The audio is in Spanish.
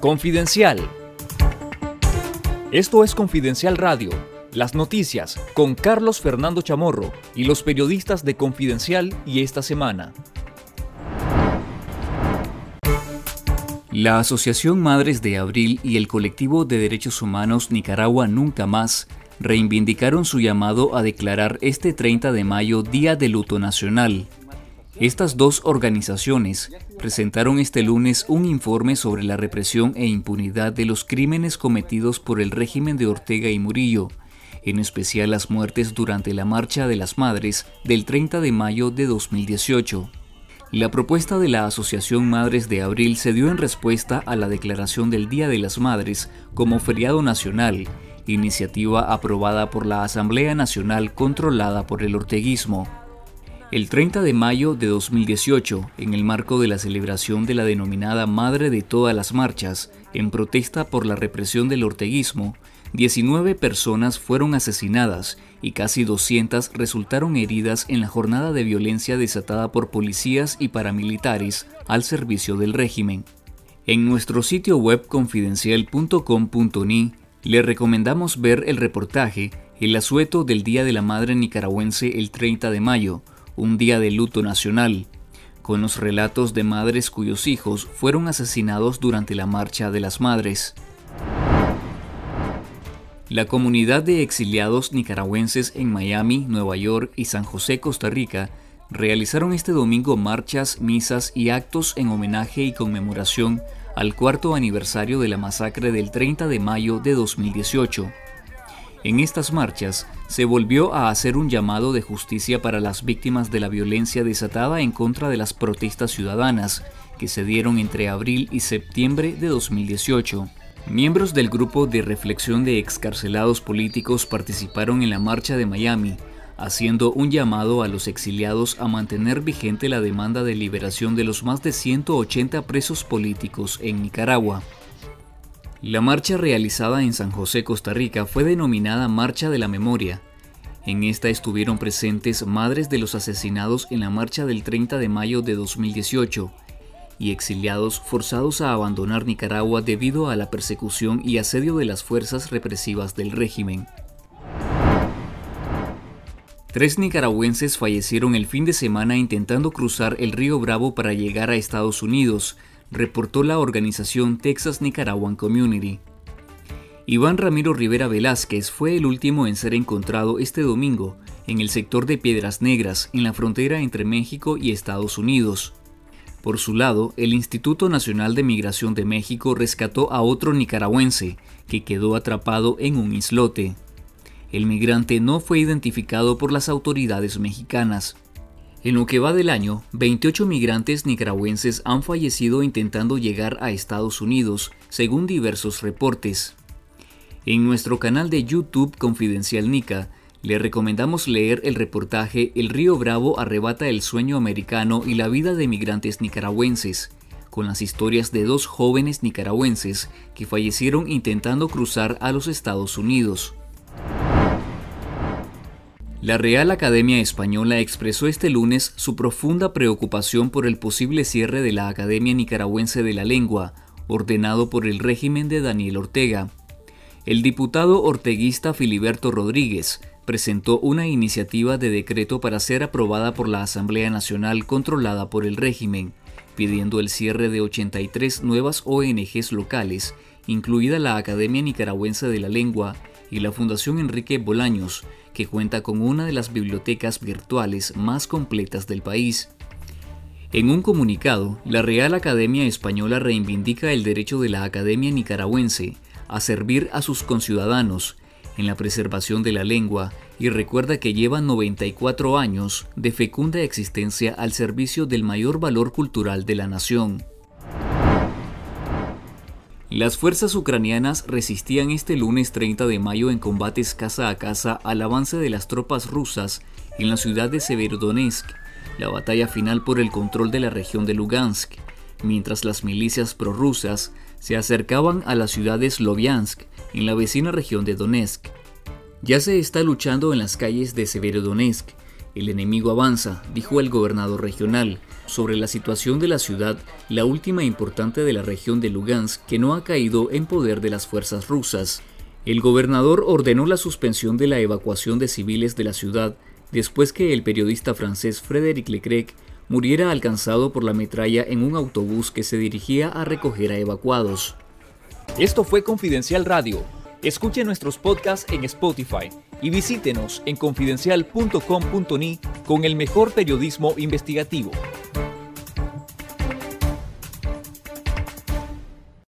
Confidencial. Esto es Confidencial Radio, las noticias con Carlos Fernando Chamorro y los periodistas de Confidencial y esta semana. La Asociación Madres de Abril y el colectivo de derechos humanos Nicaragua Nunca Más reivindicaron su llamado a declarar este 30 de mayo Día de Luto Nacional estas dos organizaciones presentaron este lunes un informe sobre la represión e impunidad de los crímenes cometidos por el régimen de Ortega y Murillo, en especial las muertes durante la Marcha de las Madres del 30 de mayo de 2018. La propuesta de la Asociación Madres de Abril se dio en respuesta a la declaración del Día de las Madres como feriado nacional, iniciativa aprobada por la Asamblea Nacional controlada por el orteguismo. El 30 de mayo de 2018, en el marco de la celebración de la denominada Madre de todas las marchas, en protesta por la represión del orteguismo, 19 personas fueron asesinadas y casi 200 resultaron heridas en la jornada de violencia desatada por policías y paramilitares al servicio del régimen. En nuestro sitio web confidencial.com.ni le recomendamos ver el reportaje El asueto del Día de la Madre Nicaragüense el 30 de mayo, un día de luto nacional, con los relatos de madres cuyos hijos fueron asesinados durante la Marcha de las Madres. La comunidad de exiliados nicaragüenses en Miami, Nueva York y San José, Costa Rica, realizaron este domingo marchas, misas y actos en homenaje y conmemoración al cuarto aniversario de la masacre del 30 de mayo de 2018. En estas marchas se volvió a hacer un llamado de justicia para las víctimas de la violencia desatada en contra de las protestas ciudadanas que se dieron entre abril y septiembre de 2018. Miembros del grupo de reflexión de excarcelados políticos participaron en la marcha de Miami, haciendo un llamado a los exiliados a mantener vigente la demanda de liberación de los más de 180 presos políticos en Nicaragua. La marcha realizada en San José, Costa Rica, fue denominada Marcha de la Memoria. En esta estuvieron presentes madres de los asesinados en la marcha del 30 de mayo de 2018 y exiliados forzados a abandonar Nicaragua debido a la persecución y asedio de las fuerzas represivas del régimen. Tres nicaragüenses fallecieron el fin de semana intentando cruzar el río Bravo para llegar a Estados Unidos, reportó la organización Texas Nicaraguan Community. Iván Ramiro Rivera Velázquez fue el último en ser encontrado este domingo en el sector de Piedras Negras, en la frontera entre México y Estados Unidos. Por su lado, el Instituto Nacional de Migración de México rescató a otro nicaragüense, que quedó atrapado en un islote. El migrante no fue identificado por las autoridades mexicanas. En lo que va del año, 28 migrantes nicaragüenses han fallecido intentando llegar a Estados Unidos, según diversos reportes. En nuestro canal de YouTube Confidencial Nica, le recomendamos leer el reportaje El río Bravo arrebata el sueño americano y la vida de migrantes nicaragüenses, con las historias de dos jóvenes nicaragüenses que fallecieron intentando cruzar a los Estados Unidos. La Real Academia Española expresó este lunes su profunda preocupación por el posible cierre de la Academia Nicaragüense de la Lengua, ordenado por el régimen de Daniel Ortega. El diputado orteguista Filiberto Rodríguez presentó una iniciativa de decreto para ser aprobada por la Asamblea Nacional controlada por el régimen, pidiendo el cierre de 83 nuevas ONGs locales, incluida la Academia Nicaragüense de la Lengua y la Fundación Enrique Bolaños, cuenta con una de las bibliotecas virtuales más completas del país. En un comunicado, la Real Academia Española reivindica el derecho de la Academia Nicaragüense a servir a sus conciudadanos en la preservación de la lengua y recuerda que lleva 94 años de fecunda existencia al servicio del mayor valor cultural de la nación. Las fuerzas ucranianas resistían este lunes 30 de mayo en combates casa a casa al avance de las tropas rusas en la ciudad de Severodonetsk, la batalla final por el control de la región de Lugansk, mientras las milicias prorrusas se acercaban a la ciudad de Sloviansk, en la vecina región de Donetsk. Ya se está luchando en las calles de Severodonetsk. El enemigo avanza, dijo el gobernador regional, sobre la situación de la ciudad, la última importante de la región de Lugansk, que no ha caído en poder de las fuerzas rusas. El gobernador ordenó la suspensión de la evacuación de civiles de la ciudad después que el periodista francés Frédéric Leclerc muriera alcanzado por la metralla en un autobús que se dirigía a recoger a evacuados. Esto fue Confidencial Radio. Escuche nuestros podcasts en Spotify y visítenos en confidencial.com.ni con el mejor periodismo investigativo.